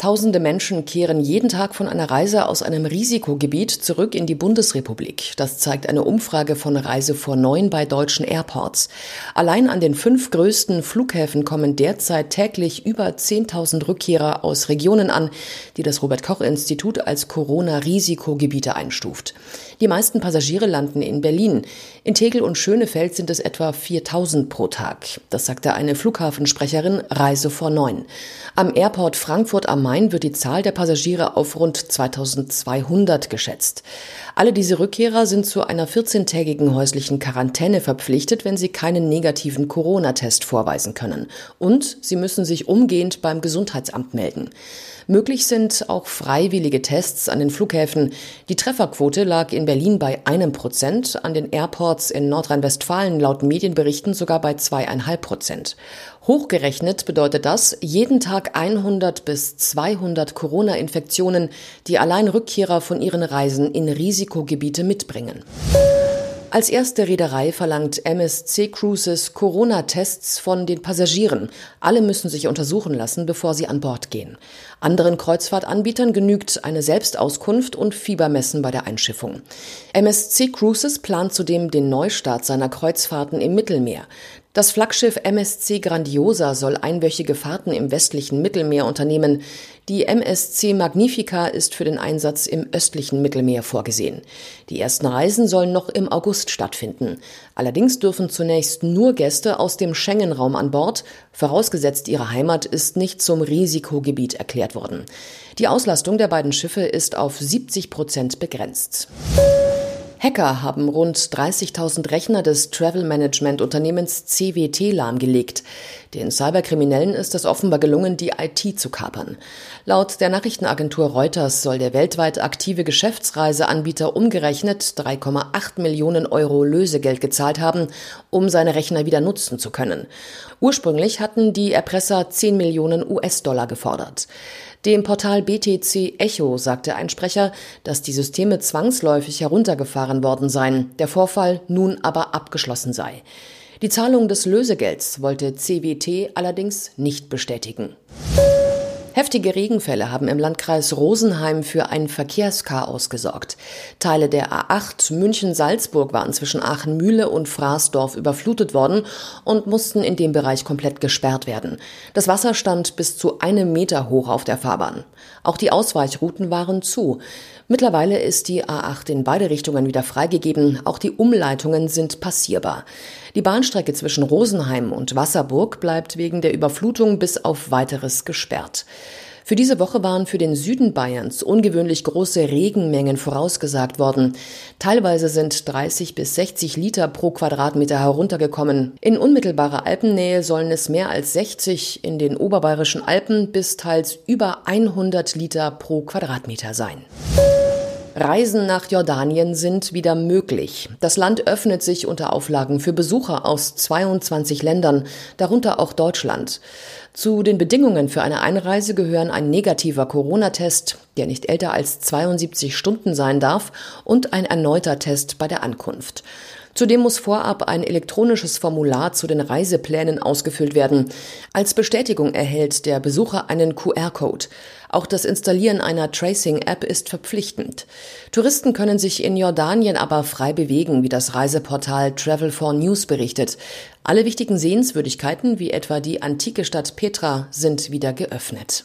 Tausende Menschen kehren jeden Tag von einer Reise aus einem Risikogebiet zurück in die Bundesrepublik. Das zeigt eine Umfrage von Reise vor neun bei deutschen Airports. Allein an den fünf größten Flughäfen kommen derzeit täglich über 10.000 Rückkehrer aus Regionen an, die das Robert Koch Institut als Corona-Risikogebiete einstuft. Die meisten Passagiere landen in Berlin. In Tegel und Schönefeld sind es etwa 4000 pro Tag. Das sagte eine Flughafensprecherin Reise vor neun. Am Airport Frankfurt am Main wird die Zahl der Passagiere auf rund 2200 geschätzt. Alle diese Rückkehrer sind zu einer 14-tägigen häuslichen Quarantäne verpflichtet, wenn sie keinen negativen Corona-Test vorweisen können. Und sie müssen sich umgehend beim Gesundheitsamt melden. Möglich sind auch freiwillige Tests an den Flughäfen. Die Trefferquote lag in Berlin bei einem Prozent, an den Airports in Nordrhein-Westfalen laut Medienberichten sogar bei zweieinhalb Prozent. Hochgerechnet bedeutet das jeden Tag 100 bis 200 Corona-Infektionen, die allein Rückkehrer von ihren Reisen in Risikogebiete mitbringen. Als erste Reederei verlangt MSC Cruises Corona-Tests von den Passagieren. Alle müssen sich untersuchen lassen, bevor sie an Bord gehen. Anderen Kreuzfahrtanbietern genügt eine Selbstauskunft und Fiebermessen bei der Einschiffung. MSC Cruises plant zudem den Neustart seiner Kreuzfahrten im Mittelmeer. Das Flaggschiff MSC Grandiosa soll einwöchige Fahrten im westlichen Mittelmeer unternehmen. Die MSC Magnifica ist für den Einsatz im östlichen Mittelmeer vorgesehen. Die ersten Reisen sollen noch im August stattfinden. Allerdings dürfen zunächst nur Gäste aus dem Schengen-Raum an Bord, vorausgesetzt ihre Heimat ist nicht zum Risikogebiet erklärt worden. Die Auslastung der beiden Schiffe ist auf 70 Prozent begrenzt. Hacker haben rund 30.000 Rechner des Travel Management Unternehmens CWT lahmgelegt. Den Cyberkriminellen ist es offenbar gelungen, die IT zu kapern. Laut der Nachrichtenagentur Reuters soll der weltweit aktive Geschäftsreiseanbieter umgerechnet 3,8 Millionen Euro Lösegeld gezahlt haben, um seine Rechner wieder nutzen zu können. Ursprünglich hatten die Erpresser 10 Millionen US-Dollar gefordert. Dem Portal BTC Echo sagte ein Sprecher, dass die Systeme zwangsläufig heruntergefahren worden seien, der Vorfall nun aber abgeschlossen sei. Die Zahlung des Lösegelds wollte CWT allerdings nicht bestätigen. Heftige Regenfälle haben im Landkreis Rosenheim für ein Verkehrschaos gesorgt. Teile der A8 München-Salzburg waren zwischen Aachen-Mühle und Fraßdorf überflutet worden und mussten in dem Bereich komplett gesperrt werden. Das Wasser stand bis zu einem Meter hoch auf der Fahrbahn. Auch die Ausweichrouten waren zu. Mittlerweile ist die A8 in beide Richtungen wieder freigegeben. Auch die Umleitungen sind passierbar. Die Bahnstrecke zwischen Rosenheim und Wasserburg bleibt wegen der Überflutung bis auf weiteres gesperrt. Für diese Woche waren für den Süden Bayerns ungewöhnlich große Regenmengen vorausgesagt worden. Teilweise sind 30 bis 60 Liter pro Quadratmeter heruntergekommen. In unmittelbarer Alpennähe sollen es mehr als 60, in den oberbayerischen Alpen bis teils über 100 Liter pro Quadratmeter sein. Reisen nach Jordanien sind wieder möglich. Das Land öffnet sich unter Auflagen für Besucher aus 22 Ländern, darunter auch Deutschland. Zu den Bedingungen für eine Einreise gehören ein negativer Corona-Test, der nicht älter als 72 Stunden sein darf, und ein erneuter Test bei der Ankunft. Zudem muss vorab ein elektronisches Formular zu den Reiseplänen ausgefüllt werden. Als Bestätigung erhält der Besucher einen QR-Code. Auch das Installieren einer Tracing-App ist verpflichtend. Touristen können sich in Jordanien aber frei bewegen, wie das Reiseportal Travel 4 News berichtet. Alle wichtigen Sehenswürdigkeiten, wie etwa die antike Stadt Petra, sind wieder geöffnet.